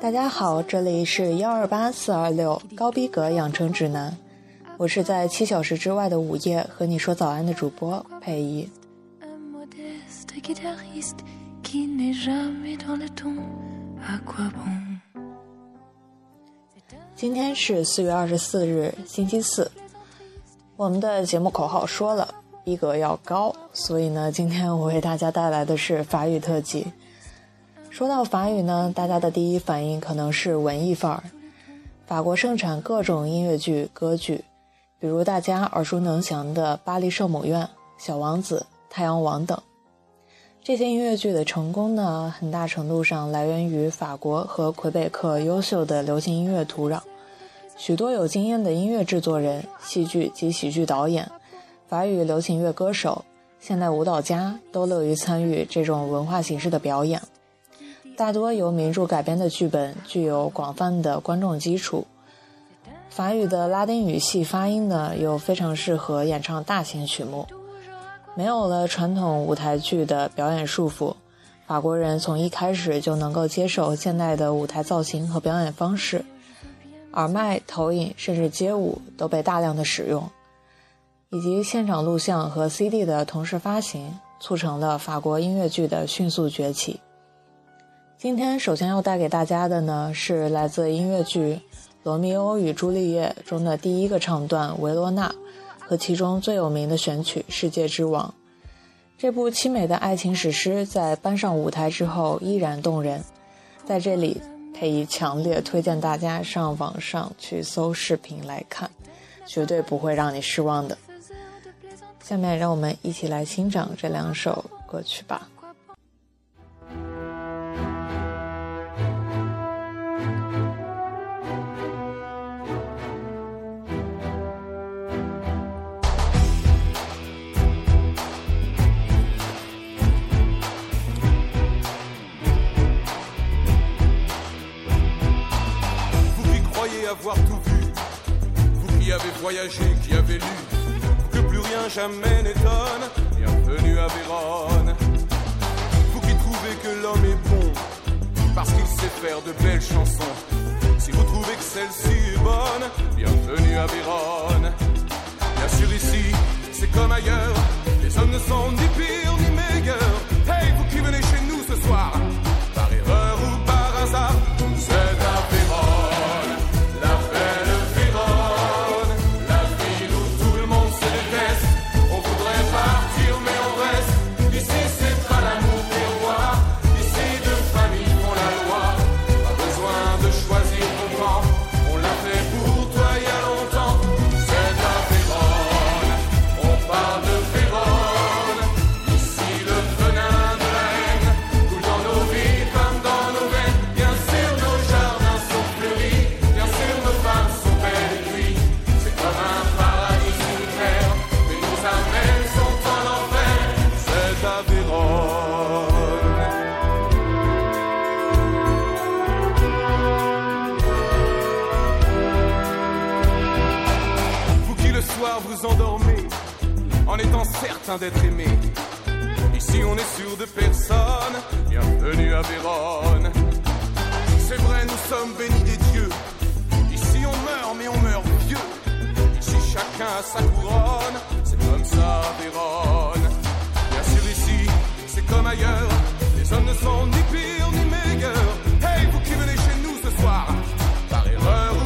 大家好，这里是幺二八四二六高逼格养成指南，我是在七小时之外的午夜和你说早安的主播佩仪。今天是四月二十四日，星期四。我们的节目口号说了，逼格要高，所以呢，今天我为大家带来的是法语特辑。说到法语呢，大家的第一反应可能是文艺范儿。法国盛产各种音乐剧、歌剧，比如大家耳熟能详的《巴黎圣母院》《小王子》《太阳王》等。这些音乐剧的成功呢，很大程度上来源于法国和魁北克优秀的流行音乐土壤。许多有经验的音乐制作人、戏剧及喜剧导演、法语流行乐歌手、现代舞蹈家都乐于参与这种文化形式的表演。大多由名著改编的剧本具有广泛的观众基础。法语的拉丁语系发音呢，又非常适合演唱大型曲目。没有了传统舞台剧的表演束缚，法国人从一开始就能够接受现代的舞台造型和表演方式。耳麦、投影甚至街舞都被大量的使用，以及现场录像和 CD 的同时发行，促成了法国音乐剧的迅速崛起。今天首先要带给大家的呢，是来自音乐剧《罗密欧与朱丽叶》中的第一个唱段《维罗纳》，和其中最有名的选曲《世界之王》。这部凄美的爱情史诗在搬上舞台之后依然动人。在这里，佩仪强烈推荐大家上网上去搜视频来看，绝对不会让你失望的。下面让我们一起来欣赏这两首歌曲吧。Avez voyagé, qui avez lu, que plus rien jamais n'étonne, bienvenue à Vérone. Vous qui trouvez que l'homme est bon, parce qu'il sait faire de belles chansons. Si vous trouvez que celle-ci est bonne, bienvenue à Vérone. Bien sûr ici, c'est comme ailleurs, les hommes ne sont ni pires ni meilleurs. D'être aimé. Ici on est sûr de personne, bienvenue à Vérone. C'est vrai, nous sommes bénis des dieux. Ici on meurt, mais on meurt vieux. Ici chacun a sa couronne, c'est comme ça à Vérone. Bien sûr ici, c'est comme ailleurs, les hommes ne sont ni pires ni meilleurs. Hey, vous qui venez chez nous ce soir, par erreur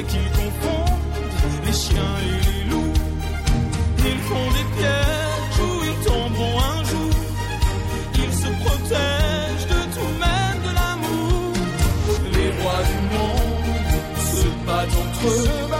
qu'ils confondent les chiens et les loups. Ils font des pièges où ils tomberont un jour. Ils se protègent de tout, même de l'amour. Les rois du monde se battent entre eux.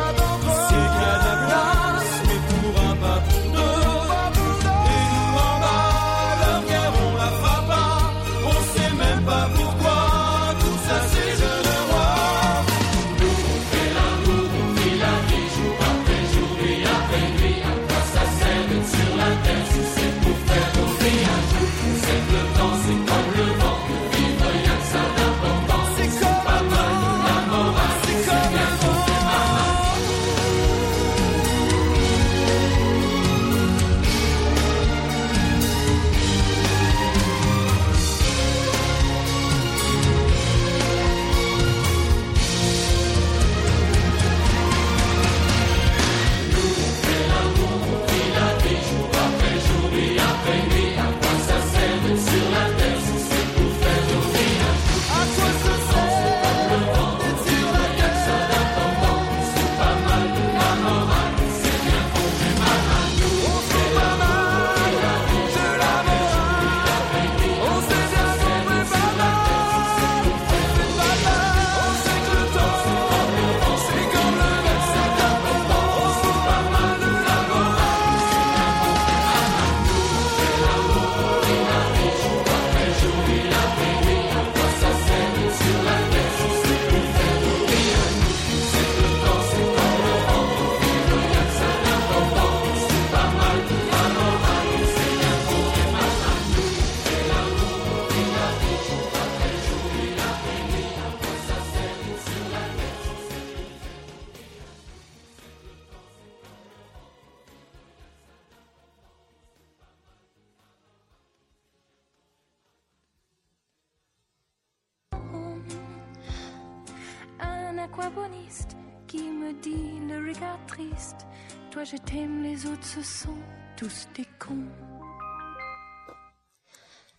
Dit le regard triste. Toi je t'aime, les autres ce sont tous des cons.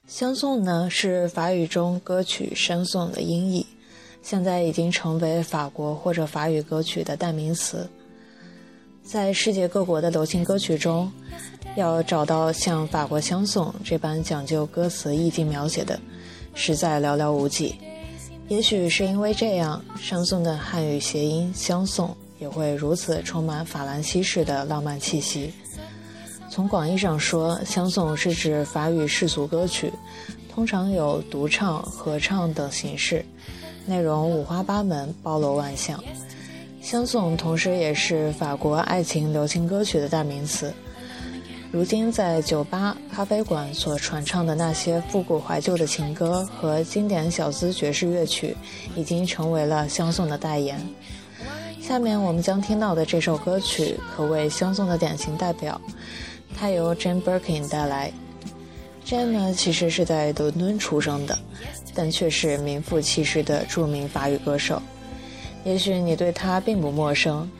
相送呢是法语中歌曲声颂的音译，现在已经成为法国或者法语歌曲的代名词。在世界各国的流行歌曲中，要找到像法国相送这般讲究歌词意境描写的，实在寥寥无几。也许是因为这样，声送的汉语谐音“相送”也会如此充满法兰西式的浪漫气息。从广义上说，相送是指法语世俗歌曲，通常有独唱、合唱等形式，内容五花八门，包罗万象。相送同时也是法国爱情流行歌曲的代名词。如今，在酒吧、咖啡馆所传唱的那些复古怀旧的情歌和经典小资爵士乐曲，已经成为了相送的代言。下面我们将听到的这首歌曲可谓相送的典型代表，它由 Jane Birkin 带来。Jane 呢，其实是在伦敦出生的，但却是名副其实的著名法语歌手。也许你对他并不陌生，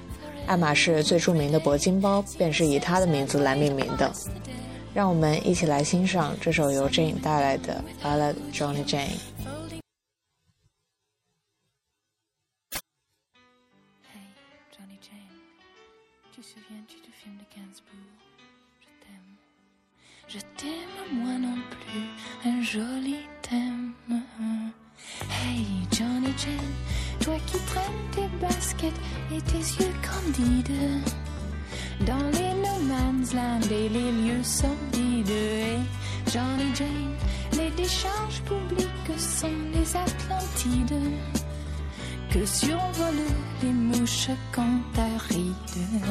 爱马仕最著名的铂金包便是以他的名字来命名的。让我们一起来欣赏这首由 Jane 带来的《Ballad Johnny Jane》。Je t'aime. Je t'aime moi non plus, un joli thème. Hey, Johnny Jane, toi qui traînes tes baskets et tes yeux candides dans les no man's land et les lieux sordides. Hey, Johnny Jane, les décharges publiques sont les Atlantides que survolent les bouche quand t'arrives.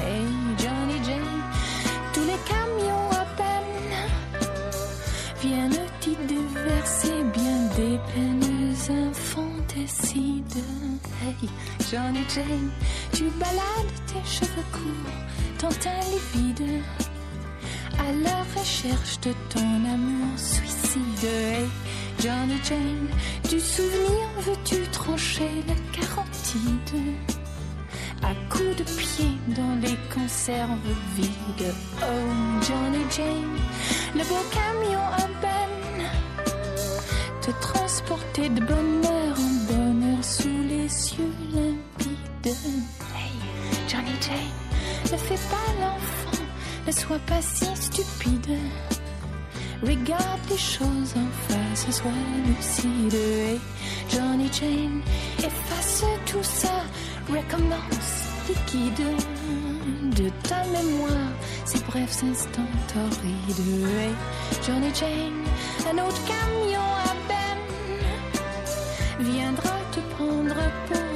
Hey Johnny Jane, tous les camions à peine viennent t'y déverser bien des peines infanticides. Hey Johnny Jane, tu balades tes cheveux courts, ton teint livide à la recherche de ton amour suicide. Johnny Jane, du souvenir veux-tu trancher la carotide à coups de pied dans les conserves vides. Oh, Johnny Jane, le beau camion à peine te transporter de bonheur en bonheur sous les cieux limpides. Hey, Johnny Jane, ne fais pas l'enfant, ne sois pas si stupide. Regarde les choses en face, sois lucide. Johnny Jane, efface tout ça, recommence liquide de ta mémoire ces brefs instants torrides. Johnny Jane, un autre camion à peine viendra te prendre pour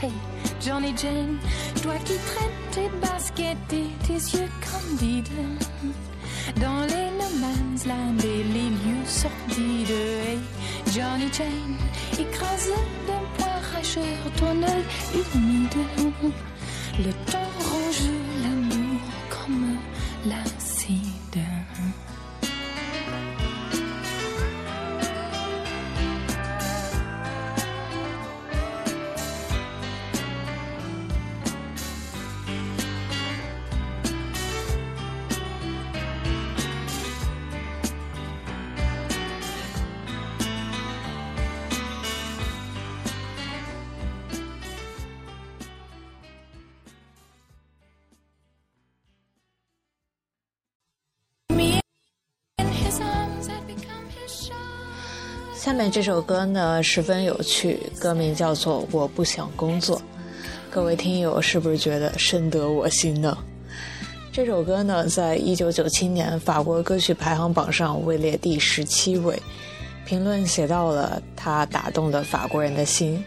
Hey, Johnny Jane, toi qui traites tes baskets et tes yeux candides dans les no man's land et les lieux sordides. Hey, Johnny Jane, écrase d'un poing rageur ton œil humide. Le temps 下面这首歌呢十分有趣，歌名叫做《我不想工作》。各位听友是不是觉得深得我心呢？这首歌呢，在一九九七年法国歌曲排行榜上位列第十七位。评论写到了它打动了法国人的心，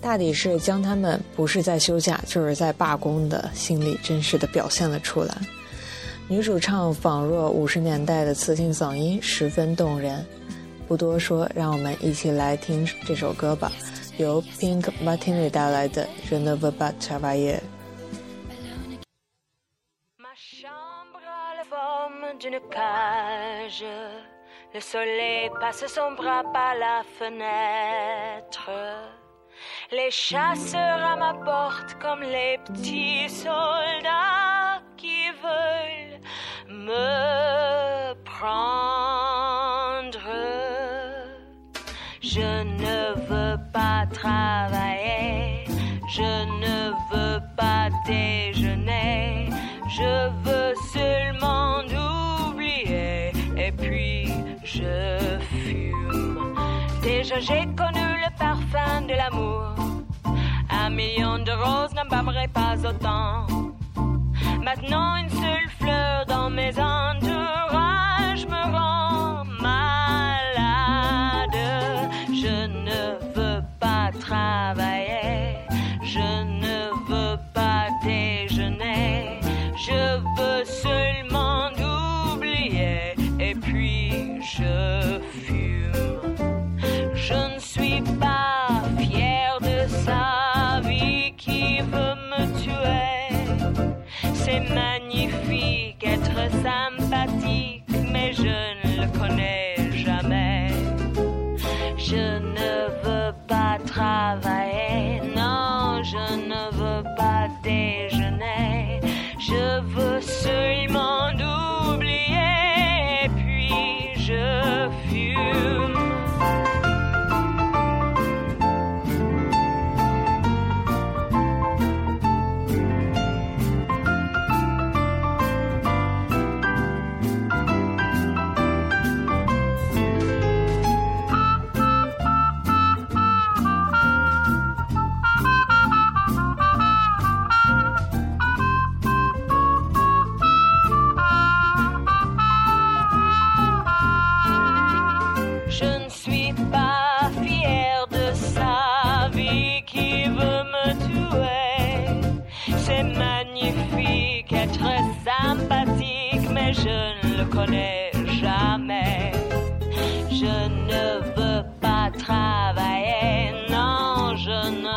大抵是将他们不是在休假就是在罢工的心理真实的表现了出来。女主唱仿若五十年代的磁性嗓音，十分动人。不多说，让我们一起来听这首歌吧，由 Pink Martini 带来的《Je ne veux pas travailler》。D'une cage, le soleil passe son bras par la fenêtre. Les chasseurs à ma porte comme les petits soldats qui veulent me prendre. Travailler, je ne veux pas déjeuner, je veux seulement oublier. Et puis je fume. Déjà j'ai connu le parfum de l'amour, un million de roses n'embâmerait pas autant. Maintenant une seule fleur dans mes entourages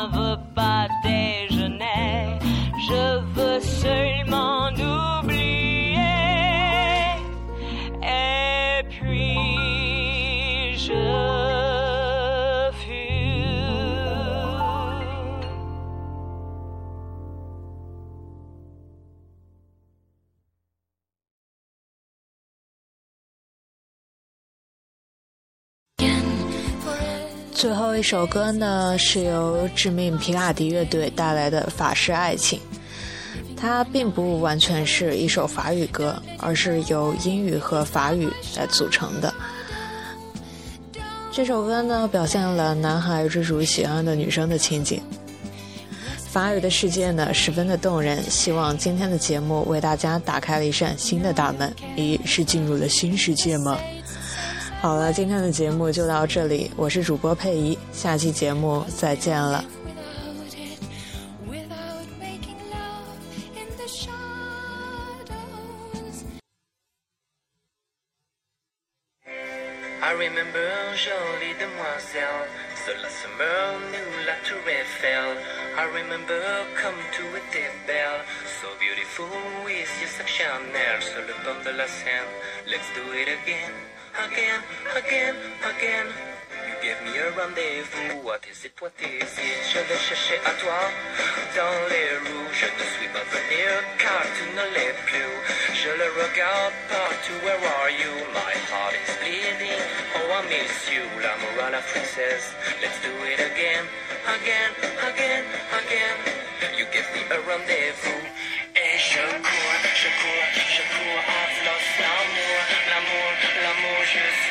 of a 最后一首歌呢，是由致命皮卡迪乐队带来的《法式爱情》。它并不完全是一首法语歌，而是由英语和法语来组成的。这首歌呢，表现了男孩追逐喜欢的女生的情景。法语的世界呢，十分的动人。希望今天的节目为大家打开了一扇新的大门。咦，是进入了新世界吗？好了，今天的节目就到这里，我是主播佩仪，下期节目再见了。without it, without making love in the shadows. I remember jolie demoiselle, cela se meurt, nous la tour Eiffel. I remember come to a belle, so beautiful with your Chanel sur le bord de la Seine. Let's do it again, again, again, again. You gave me a rendez-vous, what is it, what is it? Je vais chercher à toi dans les rues, je ne suis pas venir car tu ne l'es plus. Je le regarde partout, where are you? My heart is bleeding, oh I miss you, l'amour à la. Let's do it again, again, again, again. You give me a rendez-vous. Et je cours, je cours, je cours, I've lost l'amour, l'amour, l'amour, je suis